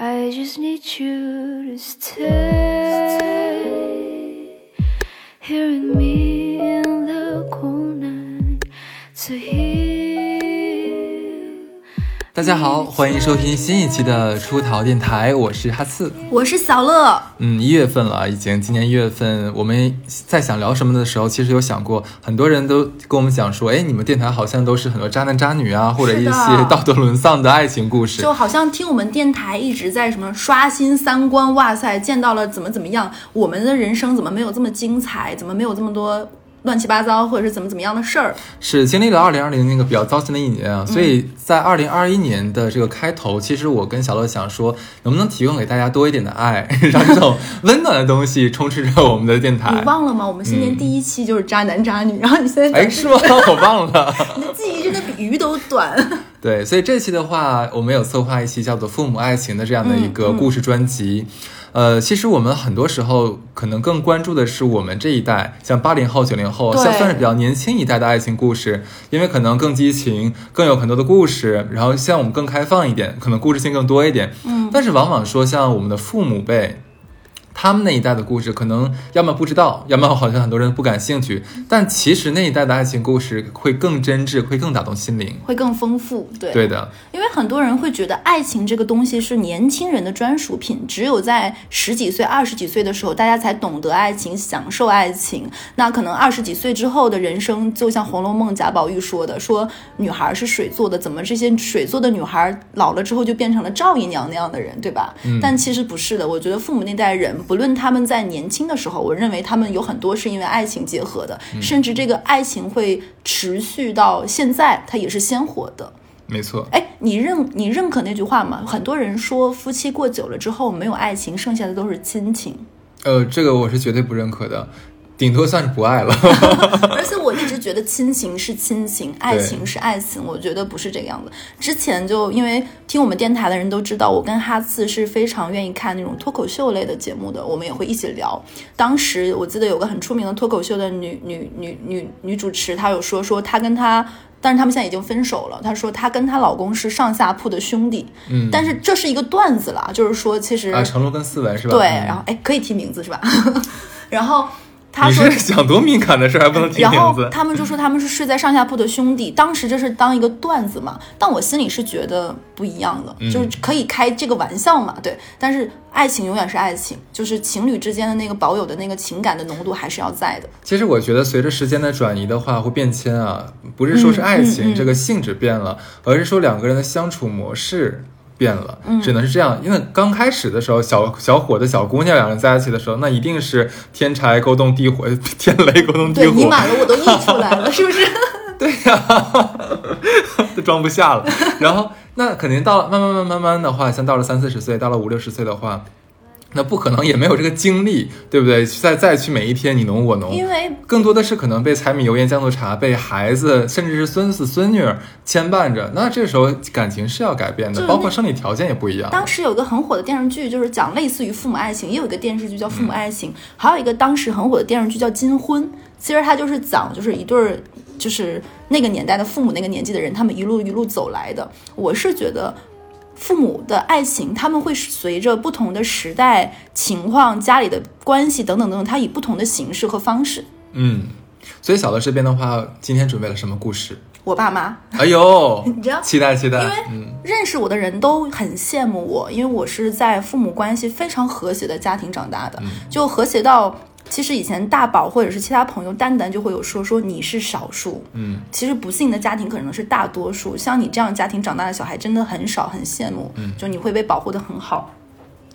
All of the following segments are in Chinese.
I just need you to stay here with me 大家好，欢迎收听新一期的出逃电台，我是哈刺。我是小乐，嗯，一月份了，已经今年一月份，我们在想聊什么的时候，其实有想过，很多人都跟我们讲说，哎，你们电台好像都是很多渣男渣女啊，或者一些道德沦丧的爱情故事。就好像听我们电台一直在什么刷新三观，哇塞，见到了怎么怎么样，我们的人生怎么没有这么精彩，怎么没有这么多乱七八糟，或者是怎么怎么样的事儿？是经历了二零二零那个比较糟心的一年啊，所以在二零二一年的这个开头，其实我跟小乐想说，能不能提供给大家多一点的爱，让这种 温暖的东西充斥着我们的电台你。忘了吗？我们新年第一期就是渣男渣女，然后你现在哎，是吗？我忘了。你的记忆真的比鱼都短。对，所以这期的话，我们有策划一期叫做《父母爱情》的这样的一个故事专辑。呃，其实我们很多时候可能更关注的是我们这一代，像八零后、九零后，像算是比较年轻一代的爱情故事，因为可能更激情，更有很多的故事，然后像我们更开放一点，可能故事性更多一点。嗯，但是往往说像我们的父母辈。他们那一代的故事，可能要么不知道，要么好像很多人不感兴趣。但其实那一代的爱情故事会更真挚，会更打动心灵。会更丰富，对对的，因为很多人会觉得爱情这个东西是年轻人的专属品，只有在十几岁、二十几岁的时候，大家才懂得爱情、享受爱情。那可能二十几岁之后的人生，就像《红楼梦》贾宝玉说的，说女孩是水做的，怎么这些水做的女孩老了之后就变成了赵姨娘那样的人，对吧？但其实不是的，我觉得父母那代人，不论他们在年轻的时候，我认为他们有很多是因为爱情结合的，甚至这个爱情会持续到现在，它也是鲜活的。没错。哎，你认你认可那句话吗？很多人说夫妻过久了之后没有爱情，剩下的都是亲情。呃，这个我是绝对不认可的，顶多算是不爱了。而且我一直觉得亲情是亲情，爱情是爱情，我觉得不是这个样子。之前就因为听我们电台的人都知道，我跟哈次是非常愿意看那种脱口秀类的节目的，我们也会一起聊。当时我记得有个很出名的脱口秀的女女女女女主持，她有说说她跟她。但是他们现在已经分手了。她说她跟她老公是上下铺的兄弟，嗯但是这是一个段子啦，就是说其实、啊，成龙跟思文是吧？对，嗯然后哎可以提名字是吧？然后她你说 是想多敏感的事儿还不能提然后？他们就说他们是睡在上下铺的兄弟，当时这是当一个段子嘛，但我心里是觉得不一样的，嗯就是可以开这个玩笑嘛，对。但是爱情永远是爱情，就是情侣之间的那个保有的那个情感的浓度还是要在的。其实我觉得随着时间的转移的话，会变迁啊，不是说是爱情、嗯嗯嗯这个性质变了，而是说两个人的相处模式。变了，只能是这样。因为刚开始的时候，小小伙子、小姑娘两人在一起的时候，那一定是天柴勾动地火，天雷勾动地对，火。你满了我都溢出来了，是不是？对呀、都装不下了。然后那肯定到慢慢慢慢慢的话，像到了三四十岁，到了五六十岁的话，那不可能也没有这个精力，对不对？再再去每一天你侬我侬，因为更多的是可能被柴米油盐酱醋茶，被孩子甚至是孙子孙女儿牵绊着。那这时候感情是要改变的，包括生理条件也不一样。当时有个很火的电视剧，就是讲类似于父母爱情，也有一个电视剧叫《父母爱情》，还有一个当时很火的电视剧叫《金婚》。其实它就是讲，就是一对儿，就是那个年代的父母那个年纪的人，他们一路一路走来的。我是觉得。父母的爱情，他们会随着不同的时代情况、家里的关系等等等等，它以不同的形式和方式。嗯，所以小乐这边的话，今天准备了什么故事？我爸妈，哎呦，你知道？期待期待，因为嗯。认识我的人都很羡慕我，因为我是在父母关系非常和谐的家庭长大的，就和谐到其实以前大宝或者是其他朋友单单就会有说说你是少数，嗯，其实不幸的家庭可能是大多数，像你这样家庭长大的小孩真的很少，很羡慕，嗯。就你会被保护的很好。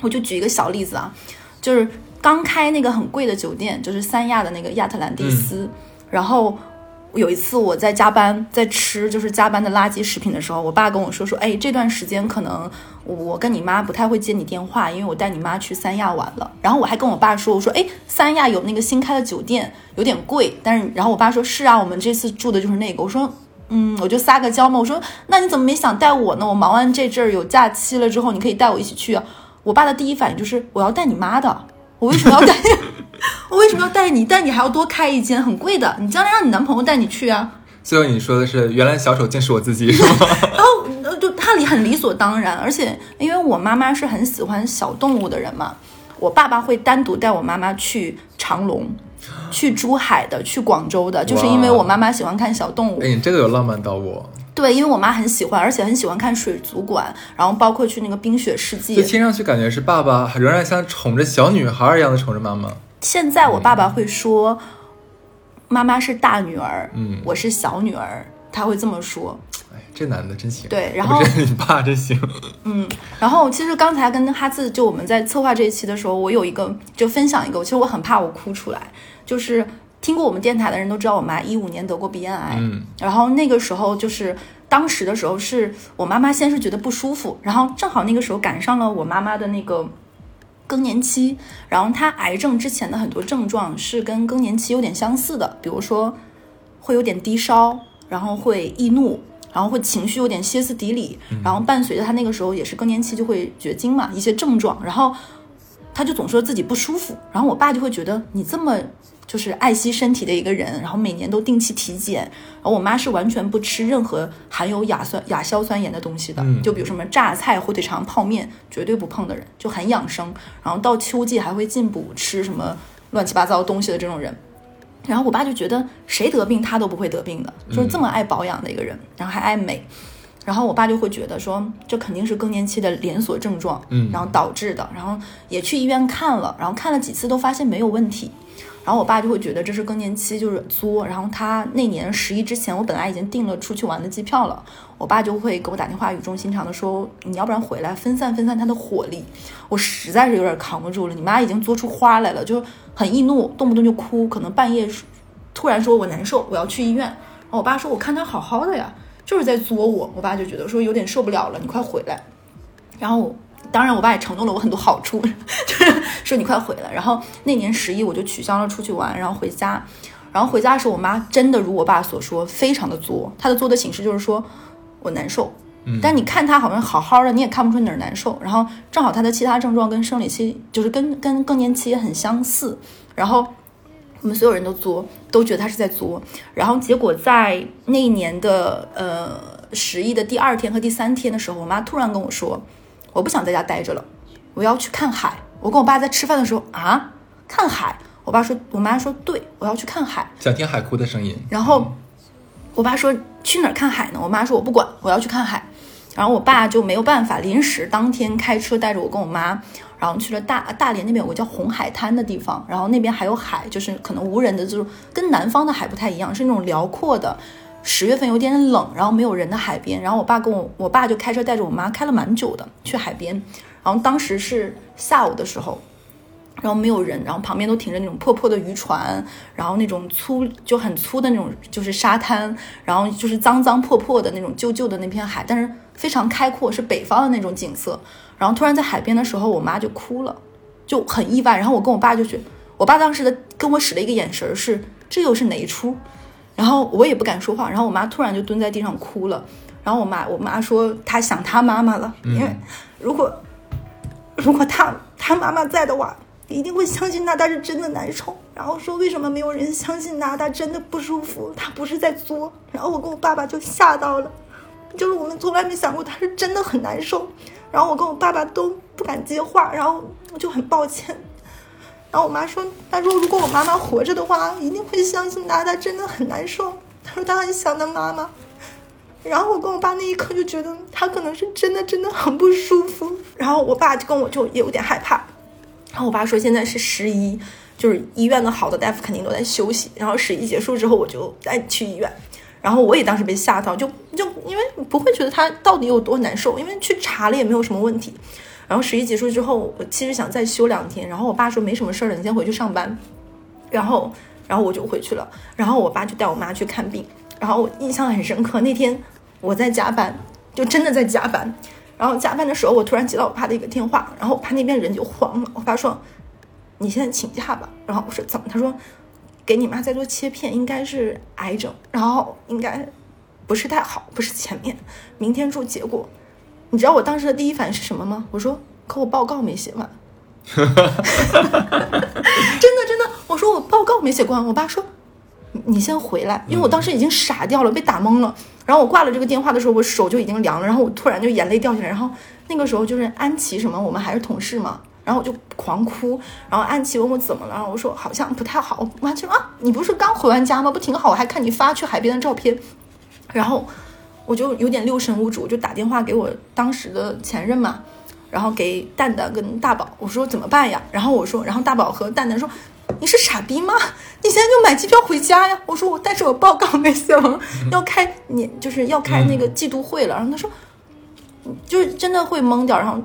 我就举一个小例子啊，就是刚开那个很贵的酒店，就是三亚的那个亚特兰蒂斯，然后有一次我在加班，在吃就是加班的垃圾食品的时候，我爸跟我说说，哎，这段时间可能我跟你妈不太会接你电话，因为我带你妈去三亚玩了。然后我还跟我爸说，我说，哎，三亚有那个新开的酒店，有点贵，但是然后我爸说是啊，我们这次住的就是那个。我说。嗯，我就撒个娇嘛。我说，那你怎么没想带我呢？我忙完这阵儿有假期了之后，你可以带我一起去啊。我爸的第一反应就是，我要带你妈的。我为什么要带？我为什么要带你？带你还要多开一间，很贵的。你将来让你男朋友带你去啊。最后你说的是，原来小丑竟是我自己，是吗？然后呃就他理很理所当然，而且因为我妈妈是很喜欢小动物的人嘛，我爸爸会单独带我妈妈去长隆。去珠海的，去广州的，就是因为我妈妈喜欢看小动物。哎，你这个有浪漫到我。对，因为我妈很喜欢，而且很喜欢看水族馆，然后包括去那个冰雪世界。就听上去感觉是爸爸仍然像宠着小女孩一样的宠着妈妈。现在我爸爸会说，妈妈是大女儿，嗯我是小女儿，他会这么说。哎，这男的真行。对然后你爸真行。嗯，然后其实刚才跟哈次就我们在策划这一期的时候，我有一个就分享一个，其实我很怕我哭出来，就是听过我们电台的人都知道，我妈一五年得过鼻咽癌，嗯，然后那个时候就是当时的时候是我妈妈先是觉得不舒服，然后正好那个时候赶上了我妈妈的那个。更年期，然后他癌症之前的很多症状是跟更年期有点相似的，比如说会有点低烧，然后会易怒，然后会情绪有点歇斯底里，然后伴随着他那个时候也是更年期就会绝经嘛，一些症状，然后他就总说自己不舒服，然后我爸就会觉得你这么就是爱惜身体的一个人，然后每年都定期体检，然后我妈是完全不吃任何含有亚酸亚硝酸盐的东西的，嗯就比如什么榨菜、火腿肠、泡面，绝对不碰的人，就很养生。然后到秋季还会进补吃什么乱七八糟东西的这种人。然后我爸就觉得谁得病他都不会得病的，就是这么爱保养的一个人，然后还爱美。然后我爸就会觉得说，这肯定是更年期的连锁症状，嗯然后导致的。然后也去医院看了，然后看了几次都发现没有问题。然后我爸就会觉得这是更年期，就是作。然后他那年十一之前，我本来已经订了出去玩的机票了，我爸就会给我打电话，语重心长的说：“你要不然回来分散分散他的火力。”我实在是有点扛不住了，你妈已经作出花来了，就很易怒，动不动就哭，可能半夜突然说我难受，我要去医院。然后我爸说：“我看他好好的呀，就是在作我。”我爸就觉得说有点受不了了，你快回来。然后当然我爸也承诺了我很多好处，就是说你快回来。然后那年十一我就取消了出去玩，然后回家。然后回家的时候，我妈真的如我爸所说，非常的作。她的作的形式就是说我难受，但你看她好像好好的，你也看不出哪儿难受。然后正好她的其他症状跟生理期就是跟跟更年期也很相似。然后我们所有人都作，都觉得她是在作。然后结果在那一年的呃十一的第二天和第三天的时候，我妈突然跟我说，我不想在家待着了，我要去看海。我跟我爸在吃饭的时候啊，看海。我爸说，我妈说，对，我要去看海。想听海哭的声音。然后我爸说去哪儿看海呢？我妈说我不管，我要去看海。然后我爸就没有办法，临时当天开车带着我跟我妈，然后去了大大连那边有个叫红海滩的地方，然后那边还有海，就是可能无人的，就是跟南方的海不太一样，是那种辽阔的。十月份有点冷，然后没有人的海边，然后我爸跟我，我爸就开车带着我妈开了蛮久的去海边，然后当时是下午的时候，然后没有人，然后旁边都停着那种破破的渔船，然后那种粗就很粗的那种就是沙滩，然后就是脏脏破破的那种旧旧的那片海，但是非常开阔，是北方的那种景色。然后突然在海边的时候，我妈就哭了，就很意外。然后我跟我爸就去，我爸当时的跟我使了一个眼神是这又是哪一出？然后我也不敢说话，然后我妈突然就蹲在地上哭了。然后我妈我妈说她想她妈妈了，因为如果如果她她妈妈在的话，一定会相信她，她是真的难受。然后说为什么没有人相信她，她真的不舒服，她不是在作。然后我跟我爸爸就吓到了，就是我们从来没想过她是真的很难受。然后我跟我爸爸都不敢接话，然后我就很抱歉。然后我妈说：“她说如果我妈妈活着的话，一定会相信她，她真的很难受。她说她很想她妈妈。”然后我跟我爸那一刻就觉得她可能是真的真的很不舒服。然后我爸就跟我就也有点害怕。然后我爸说现在是十一，就是医院的好的大夫肯定都在休息。然后十一结束之后我就再去医院。然后我也当时被吓到，就就因为不会觉得他到底有多难受，因为去查了也没有什么问题。然后十一结束之后，我其实想再休两天。然后我爸说没什么事儿了，你先回去上班。然后，然后我就回去了。然后我爸就带我妈去看病。然后我印象很深刻，那天我在加班，就真的在加班。然后加班的时候，我突然接到我爸的一个电话，然后我爸那边人就慌了。我爸说：“你现在请假吧。”然后我说：“怎么？”他说：“给你妈再做切片，应该是癌症，然后应该不是太好，不是前面，明天出结果。”你知道我当时的第一反应是什么吗？我说：“可我报告没写完。”真的真的，我说我报告没写完。我爸说：“你你先回来，因为我当时已经傻掉了，被打懵了。然后我挂了这个电话的时候，我手就已经凉了，然后我突然就眼泪掉下来，然后那个时候就是安琪什么，我们还是同事嘛，然后我就狂哭，然后安琪问我怎么了，然后我说好像不太好，我妈就说啊，你不是刚回完家吗？不挺好？我还看你发去海边的照片，然后我就有点六神无主，我就打电话给我当时的前任嘛，然后给蛋蛋跟大宝，我说怎么办呀？然后我说，然后大宝和蛋蛋说。你是傻逼吗？你现在就买机票回家呀！我说我，但是我报告那些了，要开年就是要开那个季度会了。然后他说，就是真的会懵掉。然后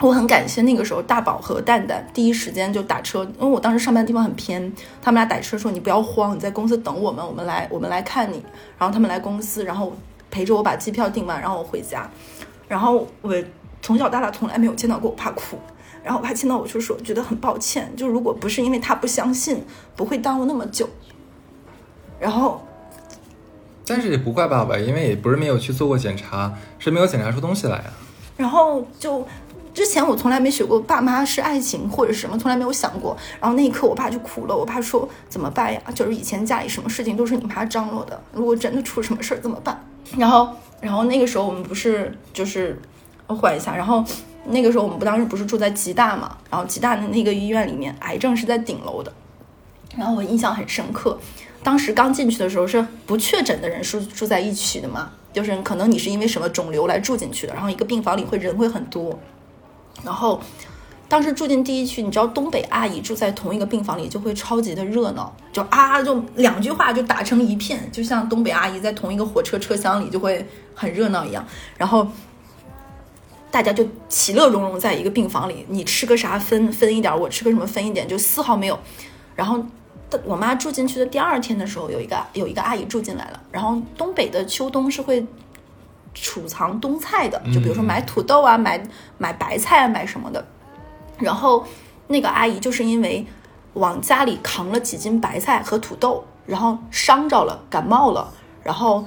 我很感谢那个时候大宝和蛋蛋第一时间就打车，因为我当时上班的地方很偏，他们俩打车说你不要慌，你在公司等我们，我们来我们来看你。然后他们来公司，然后陪着我把机票订完，然后我回家。然后我从小到大从来没有见到过我爸哭。然后我爸见到我就说，觉得很抱歉，就如果不是因为他不相信，不会耽误那么久。然后，但是也不怪爸爸，因为也不是没有去做过检查，是没有检查出东西来啊。然后就之前我从来没学过爸妈是爱情或者什么，从来没有想过。然后那一刻我爸就哭了，我爸说怎么办呀？就是以前家里什么事情都是你妈张罗的，如果真的出什么事儿怎么办？然后，然后那个时候我们不是就是我缓一下，然后。那个时候我们不当时不是住在吉大嘛，然后吉大的那个医院里面，癌症是在顶楼的。然后我印象很深刻，当时刚进去的时候是不确诊的人是住在一起的嘛，就是可能你是因为什么肿瘤来住进去的，然后一个病房里会人会很多。然后当时住进第一区，你知道东北阿姨住在同一个病房里就会超级的热闹，就啊就两句话就打成一片，就像东北阿姨在同一个火车车厢里就会很热闹一样。然后。大家就其乐融融在一个病房里，你吃个啥分分一点，我吃个什么分一点，就丝毫没有。然后，我妈住进去的第二天的时候，有一个有一个阿姨住进来了。然后东北的秋冬是会储藏冬菜的，就比如说买土豆啊，买买白菜啊，买什么的。然后那个阿姨就是因为往家里扛了几斤白菜和土豆，然后伤着了，感冒了，然后。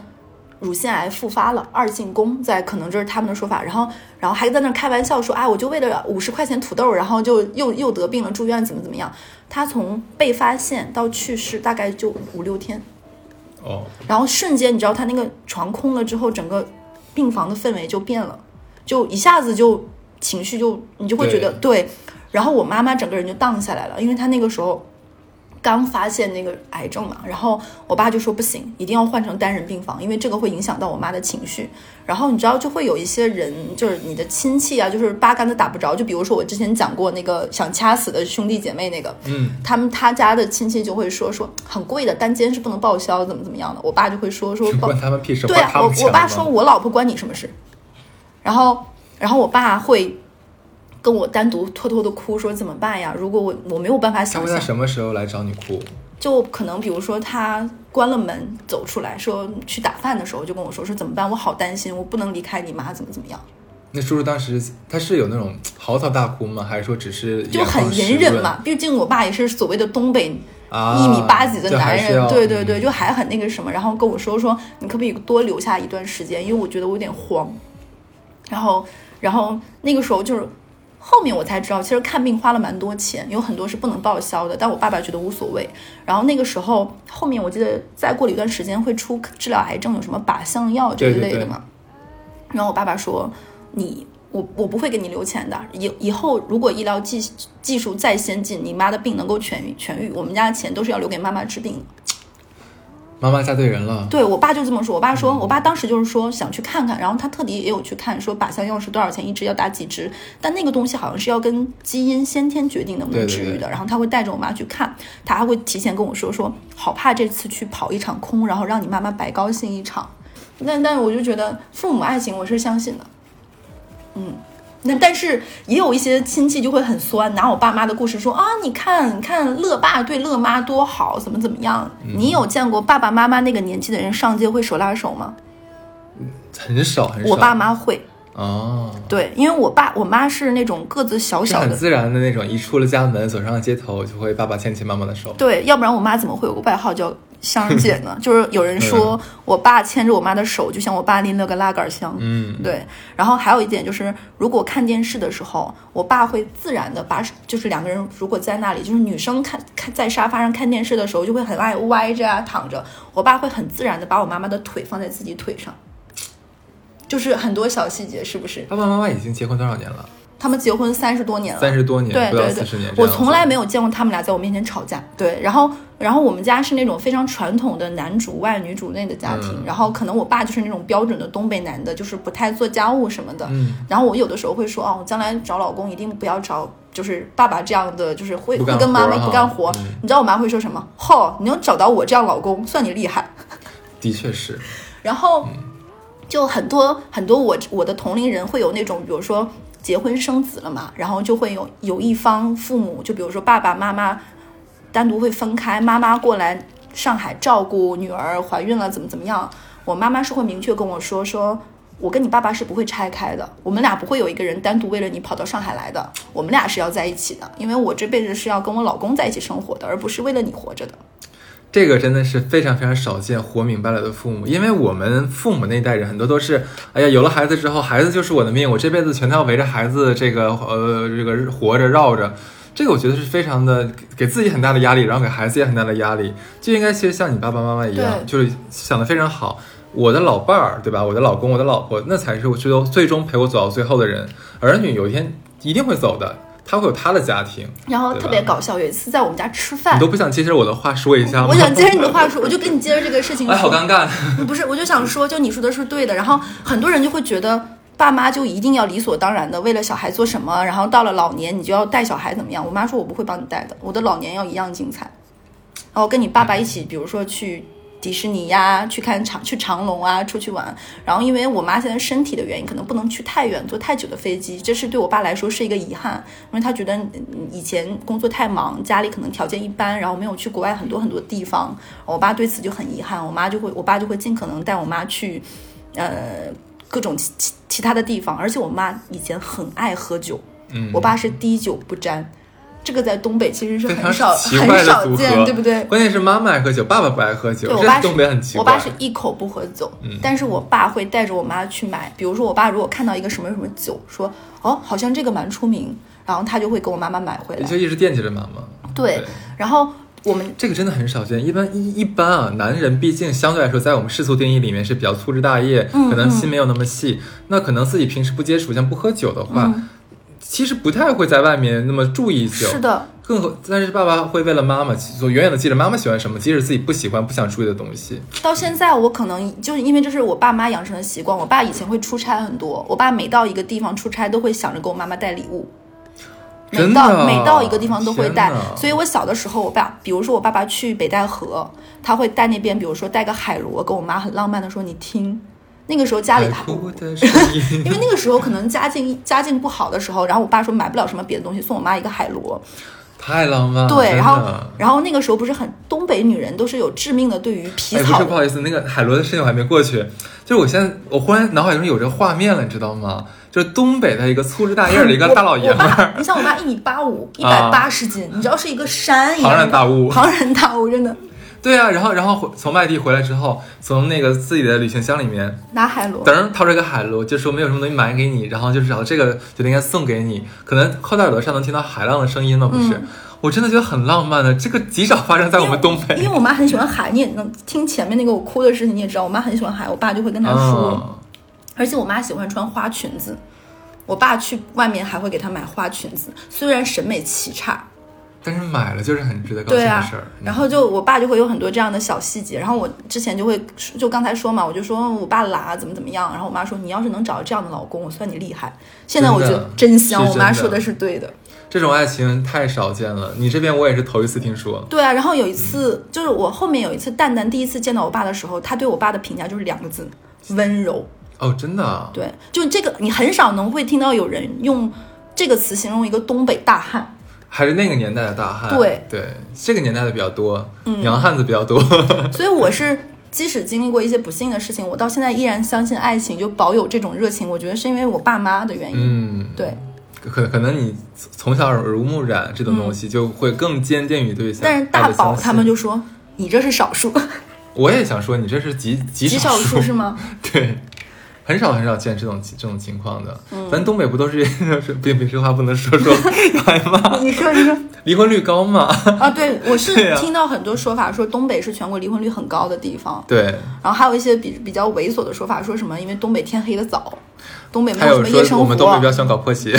乳腺癌复发了，二进宫，在可能这是他们的说法，然后，然后还在那开玩笑说，哎，我就为了五十块钱土豆，然后就又又得病了，住院怎么怎么样？他从被发现到去世大概就五六天，哦，然后瞬间你知道他那个床空了之后，整个病房的氛围就变了，就一下子就情绪就你就会觉得对，然后我妈妈整个人就荡下来了，因为她那个时候。刚发现那个癌症嘛，然后我爸就说不行，一定要换成单人病房，因为这个会影响到我妈的情绪。然后你知道，就会有一些人，就是你的亲戚啊，就是八竿子打不着。就比如说我之前讲过那个想掐死的兄弟姐妹那个，嗯，他们他家的亲戚就会说说很贵的单间是不能报销，怎么怎么样的。我爸就会说说关他们屁事。对啊，我我爸说我老婆关你什么事？然后然后我爸会。跟我单独偷偷的哭，说怎么办呀？如果我我没有办法想象，他会在什么时候来找你哭？就可能比如说他关了门走出来说去打饭的时候，就跟我说说怎么办？我好担心，我不能离开你妈，怎么怎么样？那叔叔当时他是有那种嚎啕大哭吗？还是说只是就很隐忍嘛？毕竟我爸也是所谓的东北一米八几的男人，对对对，就还很那个什么，然后跟我说说你可不可以多留下一段时间？因为我觉得我有点慌。然后然后那个时候就是。后面我才知道，其实看病花了蛮多钱，有很多是不能报销的。但我爸爸觉得无所谓。然后那个时候，后面我记得再过了一段时间会出治疗癌症有什么靶向药这一类的嘛。然后我爸爸说：“你我我不会给你留钱的。以以后如果医疗技技术再先进，你妈的病能够痊愈痊愈，我们家的钱都是要留给妈妈治病的。”妈妈嫁对人了，对我爸就这么说。我爸说，我爸当时就是说想去看看，然后他特地也有去看，说靶向药是多少钱一支，要打几支。但那个东西好像是要跟基因先天决定能不能治愈的。然后他会带着我妈去看，他还会提前跟我说说，好怕这次去跑一场空，然后让你妈妈白高兴一场。但但我就觉得父母爱情我是相信的，嗯。那但是也有一些亲戚就会很酸，拿我爸妈的故事说啊，你看看乐爸对乐妈多好，怎么怎么样？你有见过爸爸妈妈那个年纪的人上街会手拉手吗？很少很少。我爸妈会哦，对，因为我爸我妈是那种个子小小的，很自然的那种，一出了家门，走上了街头就会爸爸牵起妈妈的手。对，要不然我妈怎么会有个外号叫香姐呢？就是有人说我爸牵着我妈的手，就像我爸拎了个拉杆箱。嗯，对，然后还有一点就是，如果看电视的时候，我爸会自然的把，就是两个人如果在那里，就是女生看看在沙发上看电视的时候，就会很爱歪着啊躺着，我爸会很自然的把我妈妈的腿放在自己腿上，就是很多小细节，是不是？爸爸妈妈已经结婚多少年了？他们结婚三十多年了，三十多年，对对四十年对，。我从来没有。见过他们俩在我面前吵架。对，然后然后我们家是那种非常传统的男主外女主内的家庭，嗯然后可能我爸就是那种标准的东北男的，就是不太做家务什么的。嗯，然后我有的时候会说，哦，将来找老公一定不要找就是爸爸这样的，就是会会跟妈妈不干活。嗯你知道我妈会说什么？嚯，你能找到我这样老公，算你厉害。的确是，然后就很多很多我我的同龄人会有那种，比如说结婚生子了嘛，然后就会有有一方父母，就比如说爸爸妈妈单独会分开，妈妈过来上海照顾女儿怀孕了怎么怎么样，我妈妈是会明确跟我说说。我跟你爸爸是不会拆开的，我们俩不会有一个人单独为了你跑到上海来的，我们俩是要在一起的，因为我这辈子是要跟我老公在一起生活的，而不是为了你活着的。这个真的是非常非常少见，活明白了的父母。因为我们父母那一代人很多都是，哎呀，有了孩子之后，孩子就是我的命，我这辈子全都要围着孩子这个呃这个活着绕着。这个我觉得是非常的给给自己很大的压力，然后给孩子也很大的压力。就应该其实像你爸爸妈妈一样，就是想的非常好。我的老伴儿，对吧？我的老公，我的老婆，那才是我最终最终陪我走到最后的人。儿女有一天一定会走的，他会有他的家庭。然后特别搞笑，有一次在我们家吃饭你，都不想接着我的话说一下吗？我想接着你的话说，我就跟你接着这个事情说。哎，好尴尬。不是，我就想说，就你说的是对的。然后很多人就会觉得，爸妈就一定要理所当然的为了小孩做什么，然后到了老年你就要带小孩怎么样？我妈说我不会帮你带的，我的老年要一样精彩。然后跟你爸爸一起，比如说去迪士尼呀，去看长去长隆啊，出去玩。然后因为我妈现在身体的原因，可能不能去太远，坐太久的飞机，这是对我爸来说是一个遗憾，因为他觉得嗯以前工作太忙，家里可能条件一般，然后没有去国外很多很多地方。我爸对此就很遗憾，我妈就会，我爸就会尽可能带我妈去，呃，各种其其其他的地方。而且我妈以前很爱喝酒，嗯，我爸是滴酒不沾。这个在东北其实是很少很少见，对不对？关键是妈妈爱喝酒，爸爸不爱喝酒，对我爸东北很奇怪。我爸是一口不喝酒，嗯但是我爸会带着我妈去买。比如说，我爸如果看到一个什么什么酒，说哦，好像这个蛮出名，然后他就会给我妈妈买回来。就一直惦记着妈妈。对对，然后我们这个真的很少见。一般一一般啊，男人毕竟相对来说，在我们世俗定义里面是比较粗枝大叶，嗯可能心没有那么细。那可能自己平时不接触，像不喝酒的话，其实不太会在外面那么注意是的，更何，但是爸爸会为了妈妈，所远远的记着妈妈喜欢什么，即使自己不喜欢、不想注意的东西。到现在我可能就是因为这是我爸妈养成的习惯。我爸以前会出差很多，我爸每到一个地方出差都会想着给我妈妈带礼物。每到每到一个地方都会带，所以我小的时候，我爸，比如说我爸爸去北戴河，他会带那边，比如说带个海螺，跟我妈很浪漫的说：“你听。”那个时候家里 因为那个时候可能家境 家境不好的时候，然后我爸说买不了什么别的东西，送我妈一个海螺。太浪漫了。对，然后然后那个时候不是很东北女人都是有致命的对于皮哎，不草是，不好意思，那个海螺的事情我还没过去。就是我现在，我忽然脑海中有这个画面了，你知道吗？就是东北的一个粗枝大叶的一个大老爷们儿，你像我妈一米八五，一百八十斤，你知道是一个山一样的，庞然大物庞然大物，真的对啊，然后然后回从外地回来之后，从那个自己的旅行箱里面，拿海螺。噔掏出一个海螺，就说没有什么东西买给你，然后就是找这个觉得应该送给你，可能后在耳朵上能听到海浪的声音了，不是？我真的觉得很浪漫的，这个极少发生在我们东北。因为我妈很喜欢海，你也能听前面那个我哭的事情，你也知道，我妈很喜欢海，我爸就会跟她说，嗯而且我妈喜欢穿花裙子，我爸去外面还会给她买花裙子，虽然审美奇差，但是买了就是很值得高兴的事儿。，嗯然后就我爸就会有很多这样的小细节，然后我之前就会就刚才说嘛，我就说我爸懒怎么怎么样，然后我妈说你要是能找到这样的老公，我算你厉害。现在我觉得真香，真我妈说的是对的。这种爱情太少见了，你这边我也是头一次听说。对啊，然后有一次就是我后面有一次蛋蛋第一次见到我爸的时候，他对我爸的评价就是两个字：温柔。哦，真的啊，对，就这个你很少能会听到有人用这个词形容一个东北大汉。还是那个年代的大汉。对对，这个年代的比较多，嗯洋汉子比较多。所以我是即使经历过一些不幸的事情，我到现在依然相信爱情，就保有这种热情。我觉得是因为我爸妈的原因。嗯，对，可可能你从小耳濡目染这种东西，就会更坚定于对象。但是大宝他们就就说你这是少数，我也想说，你这是极极极少数数是吗？对，很少很少见这种这种情况的。嗯咱东北不都是是 别别这话不能说说，挨骂。你说你说离婚率高吗？啊，对我是 听到很多说法，说东北是全国离婚率很高的地方，对，然后还有一些比比较猥琐的说法，说什么因为东北天黑的早，东北没有什么夜生活我们东北比较，喜欢搞破鞋。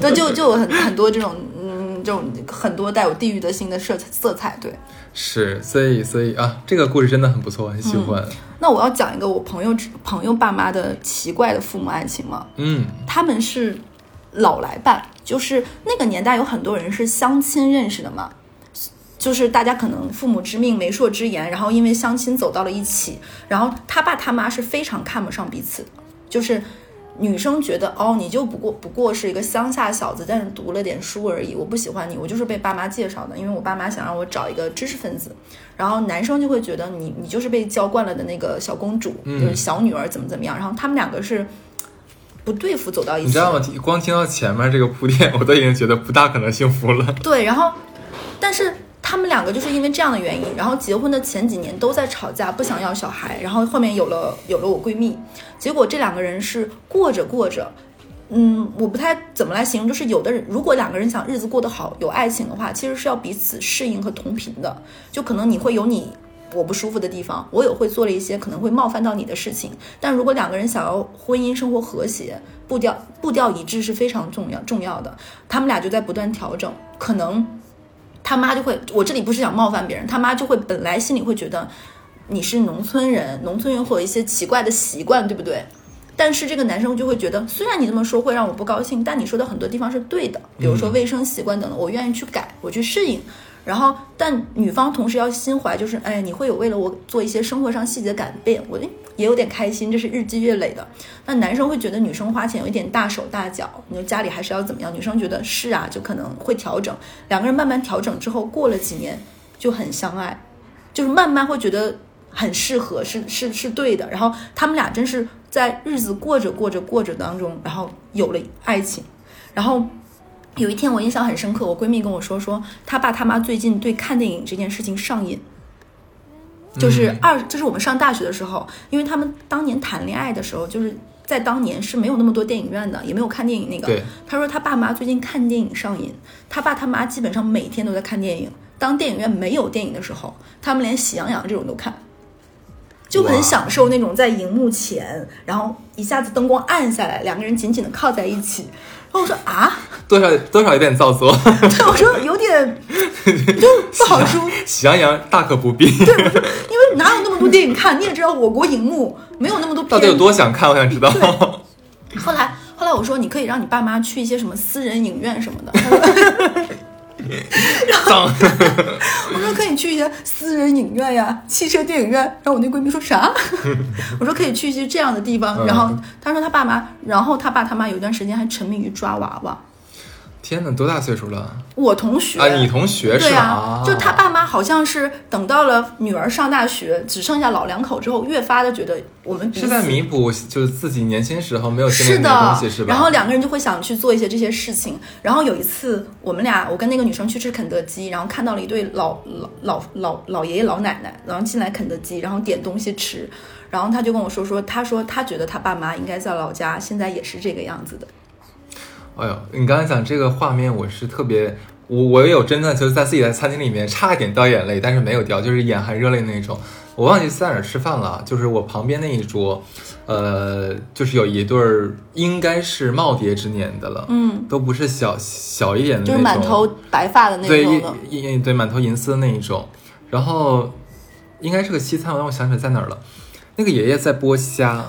对，就就有很很多这种嗯这种很多带有地域的性的色色彩，对。是，所以所以啊，这个故事真的很不错，很喜欢。那我要讲一个我朋友朋友爸妈的奇怪的父母爱情吗？嗯，他们是老来伴，就是那个年代有很多人是相亲认识的嘛，就是大家可能父母之命媒妁之言，然后因为相亲走到了一起，然后他爸他妈是非常看不上彼此的，就是。女生觉得哦，你就不过不过是一个乡下小子，但是读了点书而已，我不喜欢你，我就是被爸妈介绍的，因为我爸妈想让我找一个知识分子。然后男生就会觉得你你就是被娇惯了的那个小公主，嗯就是小女儿怎么怎么样。然后他们两个是不对付走到一起，你知道吗？听光听到前面这个铺垫，我都已经觉得不大可能幸福了。对，然后，但是他们两个就是因为这样的原因，然后结婚的前几年都在吵架，不想要小孩，然后后面有了有了我闺蜜，结果这两个人是过着过着。嗯，我不太怎么来形容，就是有的人如果两个人想日子过得好，有爱情的话，其实是要彼此适应和同频的。就可能你会有你我不舒服的地方，我也会做了一些可能会冒犯到你的事情。但如果两个人想要婚姻生活和谐，步调步调一致是非常重要重要的。他们俩就在不断调整，可能他妈就会，我这里不是想冒犯别人，他妈就会本来心里会觉得你是农村人，农村人会有一些奇怪的习惯，对不对？但是这个男生就会觉得，虽然你这么说会让我不高兴，但你说的很多地方是对的，比如说卫生习惯等等，我愿意去改，我去适应。然后，但女方同时要心怀，就是哎，你会有为了我做一些生活上细节改变，我也有点开心，这是日积月累的。那男生会觉得女生花钱有一点大手大脚，你说家里还是要怎么样？女生觉得是啊，就可能会调整。两个人慢慢调整之后，过了几年就很相爱，就是慢慢会觉得很适合，是是是对的。然后他们俩真是在日子过着过着过着当中，然后有了爱情。然后有一天我印象很深刻，我闺蜜跟我说，说她爸她妈最近对看电影这件事情上瘾。就是嗯二，就是我们上大学的时候，因为他们当年谈恋爱的时候，就是在当年是没有那么多电影院的，也没有看电影那个。对，他说他爸妈最近看电影上瘾，他爸他妈基本上每天都在看电影。当电影院没有电影的时候，他们连《喜羊羊》这种都看，就很享受那种在荧幕前，然后一下子灯光暗下来，两个人紧紧的靠在一起。我说啊，多少多少有点造作。对，我说有点 就不好说，喜羊羊大可不必。因为哪有那么多电影看？你也知道，我国荧幕没有那么多到底有片。多想看？我想知道。后来后来我说，你可以让你爸妈去一些什么私人影院什么的。他说脏。我说可以去一些私人影院呀，汽车电影院。然后我那闺蜜说啥？我说可以去一些这样的地方。嗯然后她说她爸妈，然后她爸他妈有一段时间还沉迷于抓娃娃。天哪，多大岁数了？我同学啊，你同学是？啊，就他爸妈好像是等到了女儿上大学，只剩下老两口之后，越发的觉得我们是在弥补就是自己年轻时候没有经历是的东的西，是吧？然后两个人就会想去做一些这些事情。然后有一次，我们俩，我跟那个女生去吃肯德基，然后看到了一对老老老老老爷爷老奶奶，然后进来肯德基，然后点东西吃，然后他就跟我说说，他说他觉得他爸妈应该在老家，现在也是这个样子的。哎呦，你刚才讲这个画面，我是特别，我我也有真的就是在自己的餐厅里面差一点掉眼泪，但是没有掉，就是眼含热泪那种。我忘记在哪儿吃饭了，就是我旁边那一桌，呃，就是有一对儿应该是耄耋之年的了，嗯，都不是小小一点的就那种，是满头白发的那对种的。一一对满头银丝的那一种，然后应该是个西餐，我让我想起来在哪儿了。那个爷爷在剥虾，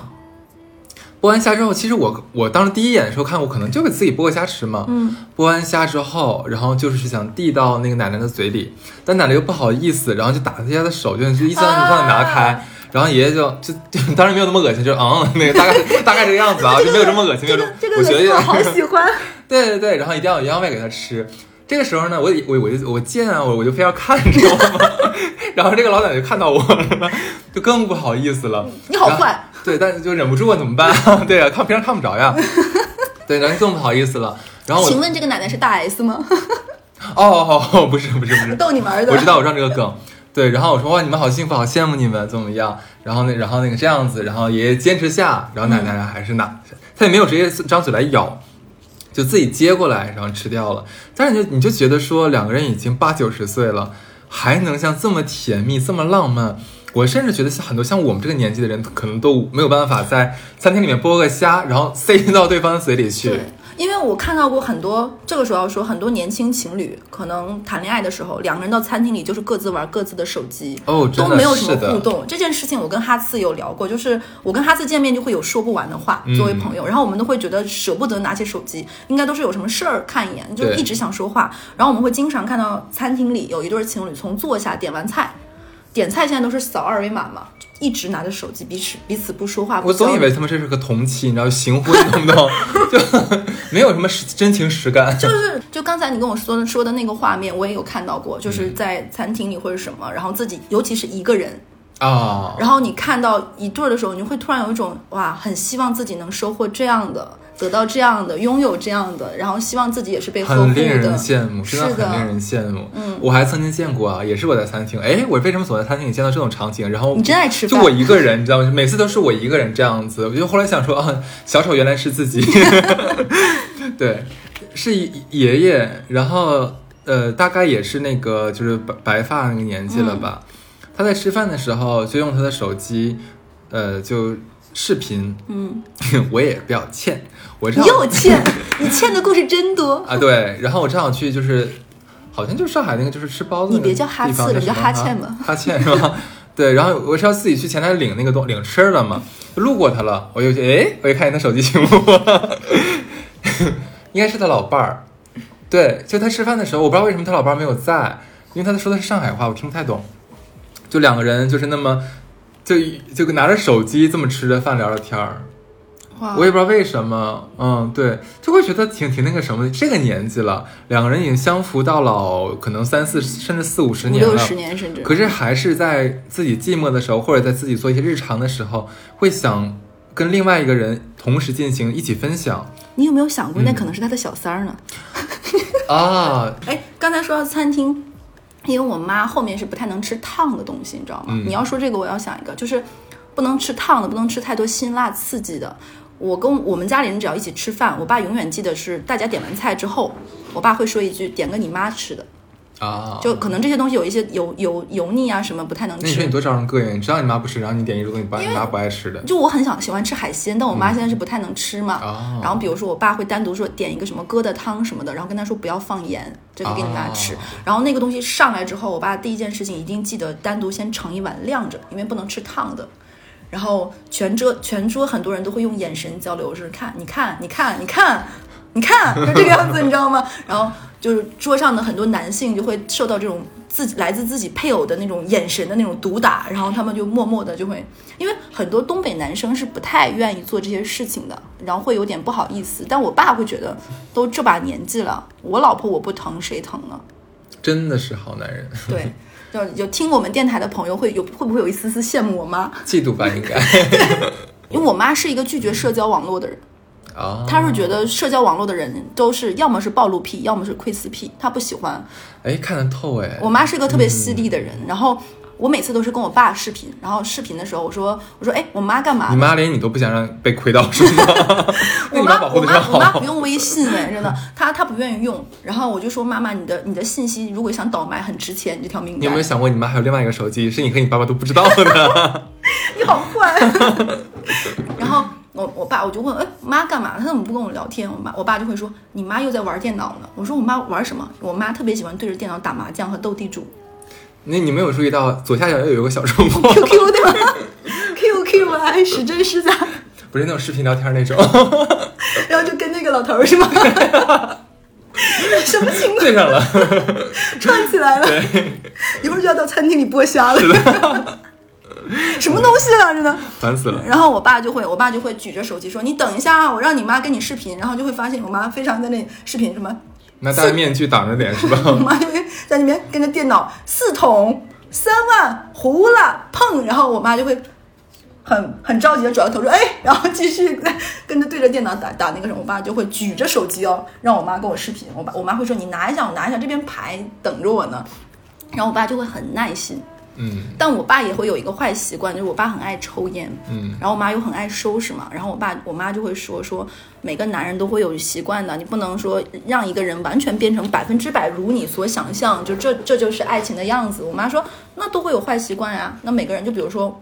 剥完虾之后，其实我我当时第一眼的时候看，我可能就给自己剥个虾吃嘛。嗯，剥完虾之后，然后就是想递到那个奶奶的嘴里，但奶奶又不好意思，然后就打他家的手，就就一张一张的拿开。啊然后爷爷就就就当然没有那么恶心，就嗯那个大概大概这个样子啊，就没有这么恶心，没有这个这个我觉得我好喜欢。对对对，然后一定要要喂给他吃。这个时候呢，我我我就我见啊，我我就非要看，你知道吗？然后这个老奶奶就看到我了，就更不好意思了。你好坏，对，但是就忍不住啊，怎么办啊？对啊，看平常看不着呀。对，然后更不好意思了。然后我请问这个奶奶是大 S 吗？哦哦哦，不是不是不是，逗你玩的。我知道我知道这个梗。对，然后我说哇，你们好幸福，好羡慕你们，怎么样？然后那然后那个这样子，然后爷爷坚持下，然后奶奶还是拿，他也没有直接张嘴来咬，就自己接过来，然后吃掉了。但是你就你就觉得说两个人已经八九十岁了，还能像这么甜蜜，这么浪漫。我甚至觉得像很多像我们这个年纪的人，可能都没有办法在餐厅里面剥个虾，然后塞到对方的嘴里去。对，因为我看到过很多，这个时候要说很多年轻情侣可能谈恋爱的时候，两个人到餐厅里就是各自玩各自的手机，哦，都没有什么互动。这件事情我跟哈次有聊过，就是我跟哈次见面就会有说不完的话，嗯作为朋友，然后我们都会觉得舍不得拿起手机，应该都是有什么事儿看一眼，就对一直想说话。然后我们会经常看到餐厅里有一对情侣从坐下点完菜，点菜现在都是扫二维码嘛，一直拿着手机彼此彼此不说话。不我总以为他们这是个同期，你知道行婚，懂不懂？就没有什么实真情实感。就是就刚才你跟我说的说的那个画面，我也有看到过，嗯就是在餐厅里或者什么，然后自己尤其是一个人，啊，然后你看到一对儿的时候，你会突然有一种哇，很希望自己能收获这样的，得到这样的，拥有这样的，然后希望自己也是被呵护很令人。羡慕，是真的的很令人羡慕。嗯，我还曾经见过啊，也是我在餐厅，哎，我为什么总在餐厅里见到这种场景？然后你真爱吃饭就我一个人，你知道吗？每次都是我一个人这样子。我就后来想说啊，小丑原来是自己，对，是爷爷，然后呃，大概也是那个就是白白发那个年纪了吧。嗯他在吃饭的时候就用他的手机，呃，就视频。嗯，我也比较欠，我这你又欠，你欠的故事真多。啊，对，然后我正好去就是，好像就是上海那个就是吃包子那个你别叫哈次了叫哈欠吧哈欠是吧？对，然后我是要自己去前台领那个东领吃的嘛，路过他了，我就哎，我一看见他手机屏幕，应该是他老伴儿，对，就他吃饭的时候，我不知道为什么他老伴儿没有在，因为他说的是上海话，我听不太懂，就两个人就是那么。就就拿着手机这么吃着饭聊着天儿，我也不知道为什么，嗯，对，就会觉得挺挺那个什么的。这个年纪了，两个人已经相扶到老，可能三四甚至四五十年了，六十年甚至。可是还是在自己寂寞的时候，或者在自己做一些日常的时候，会想跟另外一个人同时进行一起分享你有没有想过，嗯那可能是他的小三儿呢？啊。哎，刚才说到餐厅，因为我妈后面是不太能吃烫的东西，你知道吗？嗯你要说这个，我要想一个，就是不能吃烫的，不能吃太多辛辣刺激的。我跟我们家里人只要一起吃饭，我爸永远记得是大家点完菜之后，我爸会说一句：“点个你妈吃的。啊，就可能这些东西有一些油油油腻啊什么不太能吃。那你说你多招人膈应，你知道你妈不吃，然后你点一桌东西，把你妈不爱吃的，就我很想喜欢吃海鲜，但我妈现在是不太能吃嘛。哦然后比如说我爸会单独说点一个什么疙瘩汤什么的，然后跟他说不要放盐，这个给你妈吃。哦然后那个东西上来之后，我爸第一件事情一定记得单独先盛一碗晾着，因为不能吃烫的。然后全桌全桌很多人都会用眼神交流，就是看你看你看你看你看，就这个样子，你知道吗？然后就是桌上的很多男性就会受到这种自己来自自己配偶的那种眼神的那种毒打，然后他们就默默的就会，因为很多东北男生是不太愿意做这些事情的，然后会有点不好意思。但我爸会觉得，都这把年纪了，我老婆我不疼谁疼呢？真的是好男人，对。就有听我们电台的朋友会有会不会有一丝丝羡慕我妈？嫉妒吧应该 因为我妈是一个拒绝社交网络的人，啊。她是觉得社交网络的人都是要么是暴露癖，要么是窥私癖，他不喜欢。哎看得透哎，我妈是一个特别犀利的人，然后我每次都是跟我爸视频，然后视频的时候我说我说哎，我妈干嘛你？妈连你都不想让被窥到是吗？那我你妈我妈保护的真好我妈不。用微信哎，真的，她她不愿意用。然后我就说妈妈，你的你的信息如果想倒卖很值钱，你这条名单你有没有。想过，你妈还有另外一个手机，是你和你爸爸都不知道的？你好坏。然后我我爸我就问，哎，妈干嘛？她怎么不跟我聊天？我妈我爸就会说，你妈又在玩电脑呢。我说我妈玩什么？我妈特别喜欢对着电脑打麻将和斗地主那你没有注意到左下角又有一个小窗户，，QQ 对吧？QQ 啊，还实真实在。不是那种视频聊天那种，然后就跟那个老头是吗？什么情况？对上了。串起来了，一会儿就要到餐厅里剥虾了。什么东西啊，真的。烦死了。然后我爸就会，我爸就会举着手机说：“你等一下啊，我让你妈跟你视频。”然后就会发现我妈非常在那视频什么，那戴面具挡着脸是吧？我 妈就会在那边跟着电脑四桶三万糊了碰，然后我妈就会很很着急的转过头说：“哎。”然后继续跟着对着电脑打打那个什么，我爸就会举着手机哦，让我妈跟我视频。我爸我妈会说：“你拿一下，我拿一下，这边牌等着我呢。”然后我爸就会很耐心。嗯但我爸也会有一个坏习惯，就是我爸很爱抽烟，嗯然后我妈又很爱收拾嘛，然后我爸我妈就会说说每个男人都会有习惯的，你不能说让一个人完全变成百分之百如你所想象，就这这就是爱情的样子。我妈说那都会有坏习惯呀，那每个人就比如说。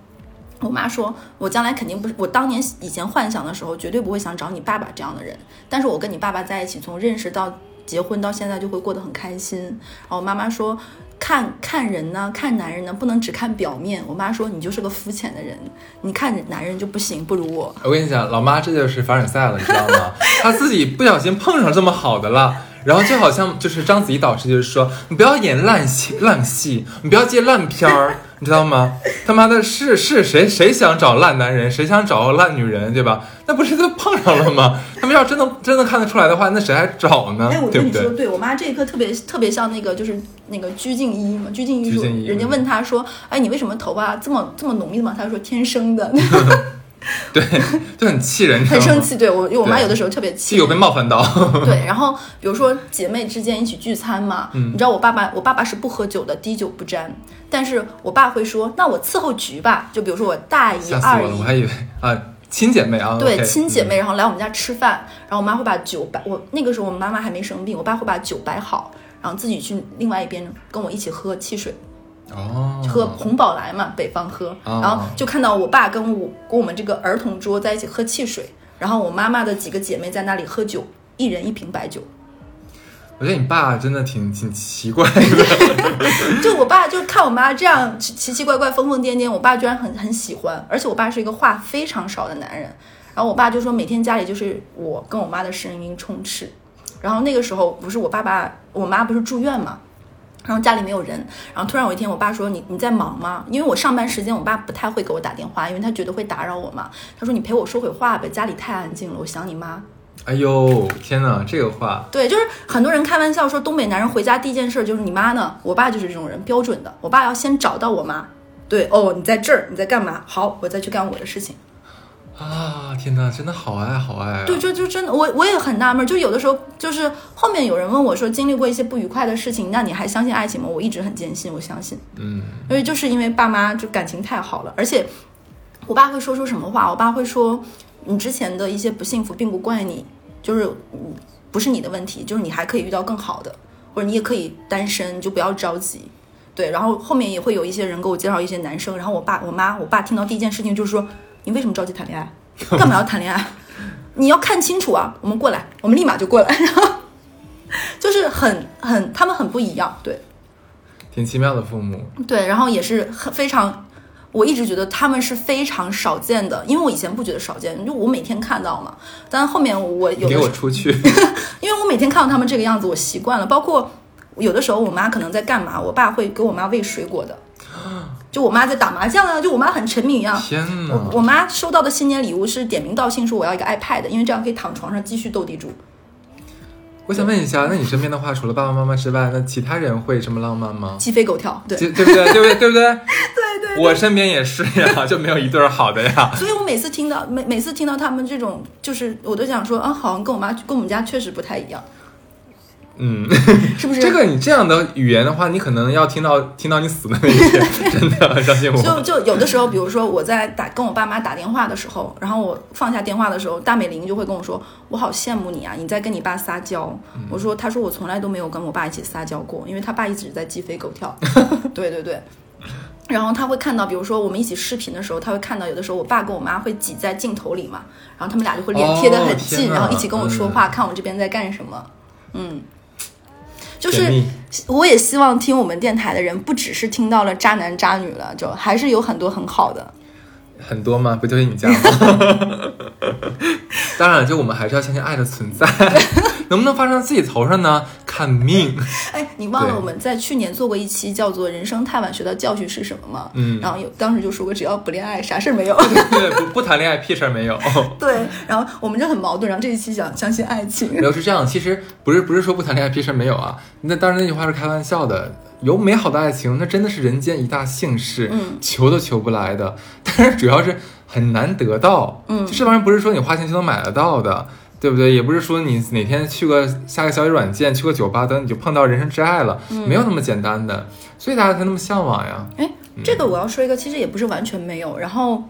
我妈说，我将来肯定不是我当年以前幻想的时候，绝对不会想找你爸爸这样的人。但是我跟你爸爸在一起，从认识到结婚到现在，就会过得很开心。然后我妈妈说，看看人呢，看男人呢，不能只看表面。我妈说，你就是个肤浅的人，你看男人就不行，不如我。我跟你讲，老妈这就是凡尔赛了，你知道吗？她自己不小心碰上这么好的了。然后就好像就是章子怡导师就是说，你不要演烂戏烂戏，你不要接烂片儿，你知道吗？他妈的是是谁谁想找烂男人，谁想找烂女人，对吧？那不是都碰上了吗？他们要真的真的看得出来的话，那谁还找呢？哎，我跟你说，对？对我妈这一刻特别特别像那个，就是那个鞠婧祎嘛。鞠婧祎说，鞠婧祎人家问她说，哎，你为什么头发这么这么浓密的嘛？她说天生的，对，就很气人？很生气。对我，因为我妈有的时候特别气有被冒犯到，对，然后 比如说姐妹之间一起聚餐嘛，嗯你知道我爸爸，我爸爸是不喝酒的，滴酒不沾。但是我爸会说，那我伺候局吧，就比如说我大姨、二姨，我还，以为啊亲姐妹啊，对亲姐妹，嗯然后来我们家吃饭，然后我妈会把酒摆，我那个时候我妈妈还没生病，我爸会把酒摆好，然后自己去另外一边跟我一起喝汽水。哦，喝红宝来嘛，北方喝，哦然后就看到我爸跟我跟我们这个儿童桌在一起喝汽水，然后我妈妈的几个姐妹在那里喝酒，一人一瓶白酒。我觉得你爸真的挺挺奇怪的，就我爸就看我妈这样奇奇奇怪怪、疯疯癫癫，我爸居然很很喜欢，而且我爸是一个话非常少的男人。然后我爸就说，每天家里就是我跟我妈的声音充斥。然后那个时候不是我爸爸、我妈不是住院嘛，然后家里没有人。然后突然有一天，我爸说：“你你在忙吗？”因为我上班时间，我爸不太会给我打电话，因为他觉得会打扰我嘛。他说：“你陪我说会话呗，家里太安静了，我想你妈。”哎呦天哪，这个话对，就是很多人开玩笑说东北男人回家第一件事就是你妈呢。我爸就是这种人，标准的。我爸要先找到我妈，对，哦，你在这儿，你在干嘛？好，我再去干我的事情。啊，天哪，真的好爱好爱啊！对，就就真的，我我也很纳闷，就有的时候就是后面有人问我说经历过一些不愉快的事情，那你还相信爱情吗？我一直很坚信，我相信，嗯，因为就是因为爸妈就感情太好了，而且我爸会说出什么话？我爸会说，你之前的一些不幸福并不怪你，就是嗯不是你的问题，就是你还可以遇到更好的，或者你也可以单身，你就不要着急。对，然后后面也会有一些人给我介绍一些男生，然后我爸、我妈、我爸听到第一件事情就是说，你为什么着急谈恋爱？干嘛要谈恋爱？你要看清楚啊！我们过来，我们立马就过来，然 后就是很很，他们很不一样，对。挺奇妙的父母。对，然后也是很非常，我一直觉得他们是非常少见的，因为我以前不觉得少见，就我每天看到嘛，但后面我有你给我出去！因为我每天看到他们这个样子，我习惯了，包括有的时候我妈可能在干嘛，我爸会给我妈喂水果的，就我妈在打麻将啊，就我妈很沉迷一样。天我哪！我妈收到的新年礼物是点名道姓说我要一个 iPad，因为这样可以躺床上继续斗地主。我想问一下，那你身边的话，除了爸爸妈妈之外，那其他人会这么浪漫吗？鸡飞狗跳，对，对 对不对？对不对？对不对？对对。我身边也是呀，就没有一对儿好的呀。所以我每次听到每每次听到他们这种，就是我都想说啊，好像跟我妈跟我们家确实不太一样，嗯，是不是？这个你这样的语言的话，你可能要听到听到你死的那一天，真的相信就我。就就有的时候，比如说我在打跟我爸妈打电话的时候，然后我放下电话的时候，大美玲就会跟我说：“我好羡慕你啊，你在跟你爸撒娇。我说：“他说我从来都没有跟我爸一起撒娇过，因为他爸一直在鸡飞狗跳。对对对。然后他会看到，比如说我们一起视频的时候，他会看到有的时候我爸跟我妈会挤在镜头里嘛，然后他们俩就会脸贴得很哦近，然后一起跟我说话，看我这边在干什么。嗯，就是我也希望听我们电台的人，不只是听到了渣男渣女了，就还是有很多很好的。很多吗？不就是你家吗？当然，就我们还是要相信爱的存在。能不能发生在自己头上呢？看命。哎，你忘了我们在去年做过一期叫做《人生太晚学到教训是什么》吗？嗯然后有当时就说过，只要不恋爱，啥事儿没有。对，不不谈恋爱，屁事儿没有。对，然后我们就很矛盾。然后这一期讲相信爱情，然后是这样，其实不是不是说不谈恋爱屁事儿没有啊。那当然那句话是开玩笑的。有美好的爱情，那真的是人间一大幸事，嗯求都求不来的。但是主要是很难得到，嗯这玩意儿不是说你花钱就能买得到的，对不对？也不是说你哪天去个下个小语软件，去个酒吧，等你就碰到人生挚爱了，嗯没有那么简单的，所以大家才那么向往呀。哎，这个我要说一个，其实也不是完全没有。然后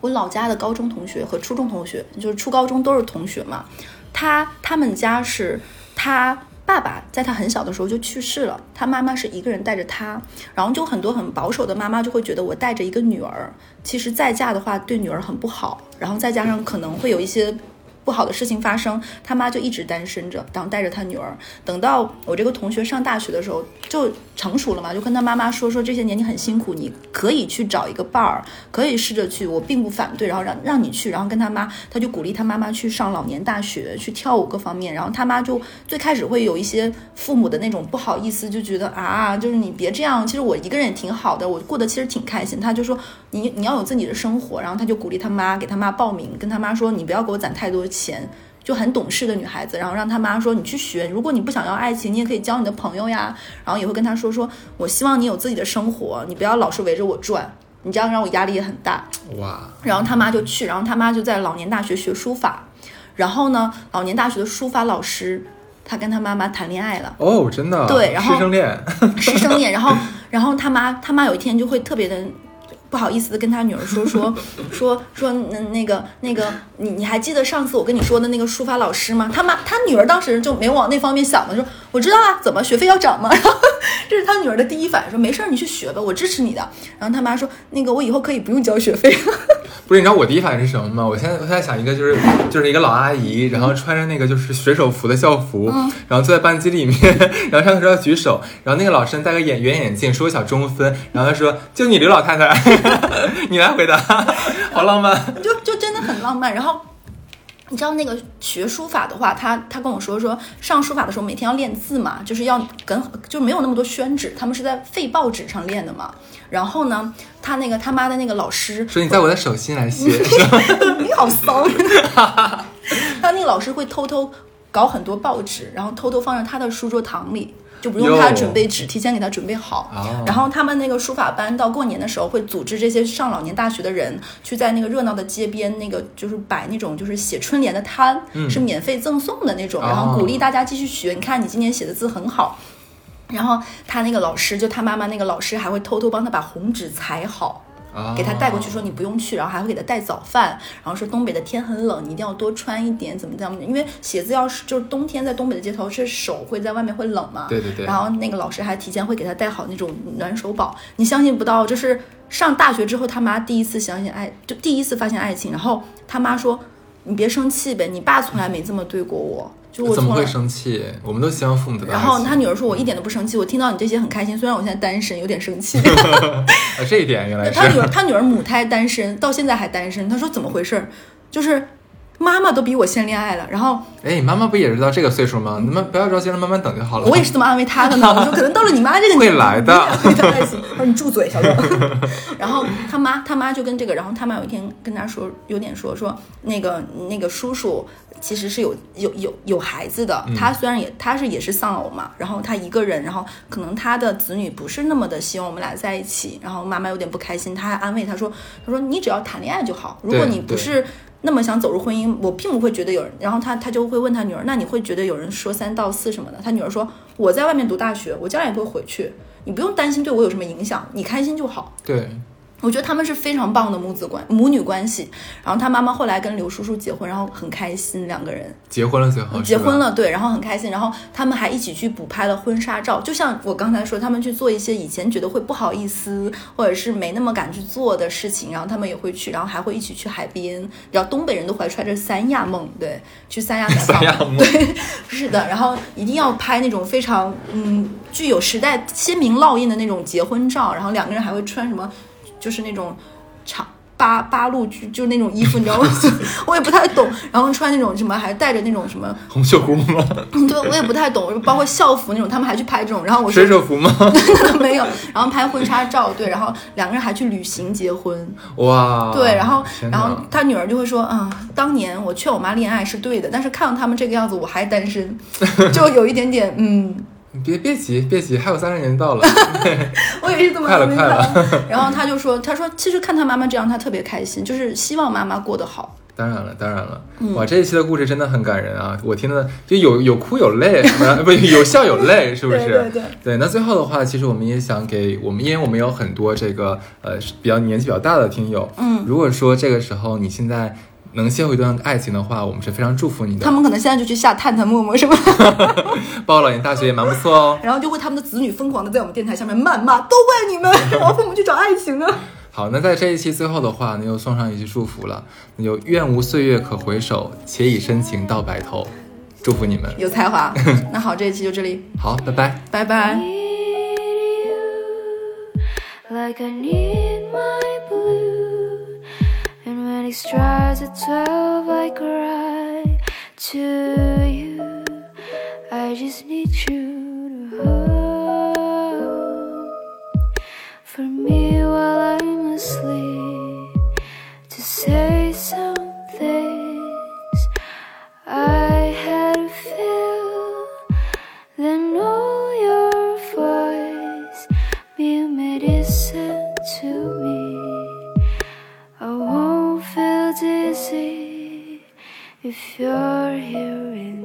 我老家的高中同学和初中同学，就是初高中都是同学嘛。他他们家是他爸爸在他很小的时候就去世了，他妈妈是一个人带着他，然后就很多很保守的妈妈就会觉得我带着一个女儿，其实再嫁的话对女儿很不好，然后再加上可能会有一些。不好的事情发生，他妈就一直单身着，然后带着他女儿。等到我这个同学上大学的时候，就成熟了嘛，就跟他妈妈说说这些年你很辛苦，你可以去找一个伴儿，可以试着去，我并不反对，然后让让你去，然后跟他妈，他就鼓励他妈妈去上老年大学，去跳舞各方面。然后他妈就最开始会有一些父母的那种不好意思，就觉得啊，就是你别这样，其实我一个人也挺好的，我过得其实挺开心。他就说你你要有自己的生活，然后他就鼓励他妈，给他妈报名，跟他妈说你不要给我攒太多。钱就很懂事的女孩子，然后让她妈说你去学，如果你不想要爱情，你也可以交你的朋友呀。然后也会跟她说说，我希望你有自己的生活，你不要老是围着我转，你这样让我压力也很大。哇！然后他妈就去，然后他妈就在老年大学学书法。然后呢，老年大学的书法老师，他跟他妈妈谈恋爱了。哦，真的？对，然后师生恋，师生恋。然后，然后他妈他妈有一天就会特别的。不好意思的跟他女儿说说 说说那那个那个你你还记得上次我跟你说的那个书法老师吗？他妈他女儿当时就没往那方面想嘛，说我知道啊，怎么学费要涨吗？然后这是他女儿的第一反应，说没事儿你去学吧，我支持你的。然后他妈说那个我以后可以不用交学费。不是你知道我第一反应是什么吗？我现在我现在想一个就是就是一个老阿姨，然后穿着那个就是水手服的校服，然后坐在班级里面，然后上课时候要举手，然后那个老师戴个眼圆眼镜，说个小中分，然后他说就你刘老太太。你来回答，好浪漫，就就真的很浪漫。然后你知道那个学书法的话，他他跟我说说上书法的时候每天要练字嘛，就是要跟就没有那么多宣纸，他们是在废报纸上练的嘛。然后呢，他那个他妈的那个老师 说你在我的手心来写，你好骚。他那个老师会偷偷搞很多报纸，然后偷偷放在他的书桌堂里。就不用他准备纸，提前给他准备好。然后他们那个书法班到过年的时候会组织这些上老年大学的人去在那个热闹的街边，那个就是摆那种就是写春联的摊，是免费赠送的那种，然后鼓励大家继续学。你看你今年写的字很好。然后他那个老师就他妈妈那个老师还会偷偷帮他把红纸裁好。给他带过去，说你不用去，然后还会给他带早饭，然后说东北的天很冷，你一定要多穿一点，怎么怎么，因为写字要是就是冬天在东北的街头，是手会在外面会冷嘛。对对对。然后那个老师还提前会给他带好那种暖手宝，你相信不到，就是上大学之后他妈第一次相信爱，就第一次发现爱情，然后他妈说你别生气呗，你爸从来没这么对过我。就我怎么会生气？我们都希望父母的。然后他女儿说：“我一点都不生气，我听到你这些很开心。虽然我现在单身，有点生气。”这一点原来是他女儿，他女儿母胎单身，到现在还单身。他说：“怎么回事？就是。”妈妈都比我先恋爱了，然后，哎，妈妈不也是到这个岁数吗？你们不要着急了，慢慢等就好了。我也是这么安慰他的呢。我说可能到了你妈这个年会来的。我说你住嘴，小乐。然后他妈他妈就跟这个，然后他妈有一天跟他说，有点说说那个那个叔叔其实是有有有有孩子的。他虽然也他是也是丧偶嘛，然后他一个人，然后可能他的子女不是那么的希望我们俩在一起。然后妈妈有点不开心，他还安慰他说，他说你只要谈恋爱就好，如果你不是。那么想走入婚姻，我并不会觉得有人。然后他他就会问他女儿，那你会觉得有人说三道四什么的？他女儿说，我在外面读大学，我将来也会回去，你不用担心对我有什么影响，你开心就好。对。我觉得他们是非常棒的母子关母女关系，然后他妈妈后来跟刘叔叔结婚，然后很开心，两个人结婚了最后结婚了，对，然后很开心，然后他们还一起去补拍了婚纱照，就像我刚才说，他们去做一些以前觉得会不好意思或者是没那么敢去做的事情，然后他们也会去，然后还会一起去海边，然后东北人都怀揣着三亚梦，对，去三亚三亚梦，对，是的，然后一定要拍那种非常嗯具有时代鲜明烙印的那种结婚照，然后两个人还会穿什么？就是那种长八八路就就那种衣服，你知道吗？我也不太懂。然后穿那种什么，还带着那种什么 红袖箍吗？对，我也不太懂。包括校服那种，他们还去拍这种。然后我水手服吗？没有。然后拍婚纱照，对。然后两个人还去旅行结婚。哇。对，然后然后他女儿就会说啊，当年我劝我妈恋爱是对的，但是看到他们这个样子，我还单身，就有一点点嗯。别别急，别急，还有三十年到了。我也是这么快了，快了。然后他就说：“他说其实看他妈妈这样，他特别开心，就是希望妈妈过得好。当然了，当然了，哇，这一期的故事真的很感人啊！我听的就有有哭有泪，呃不有笑有泪，是不是？对对对那最后的话，其实我们也想给我们，因为我们有很多这个呃比较年纪比较大的听友，嗯，如果说这个时候你现在能邂逅一段爱情的话，我们是非常祝福你的他。们可能现在就去下探探陌陌是吧？报老年大学也蛮不错哦。然后就会他们的子女疯狂的在我们电台下面谩骂，都怪你们，我父母去找爱情啊！好，那在这一期最后的话，那就送上一句祝福了，那就愿无岁月可回首，且以深情到白头。祝福你们，有才华。那好，这一期就这里，好，拜拜。拜拜。like I need my blue. When he strikes at twelve, I cry to you. I just need you to hold if you're here in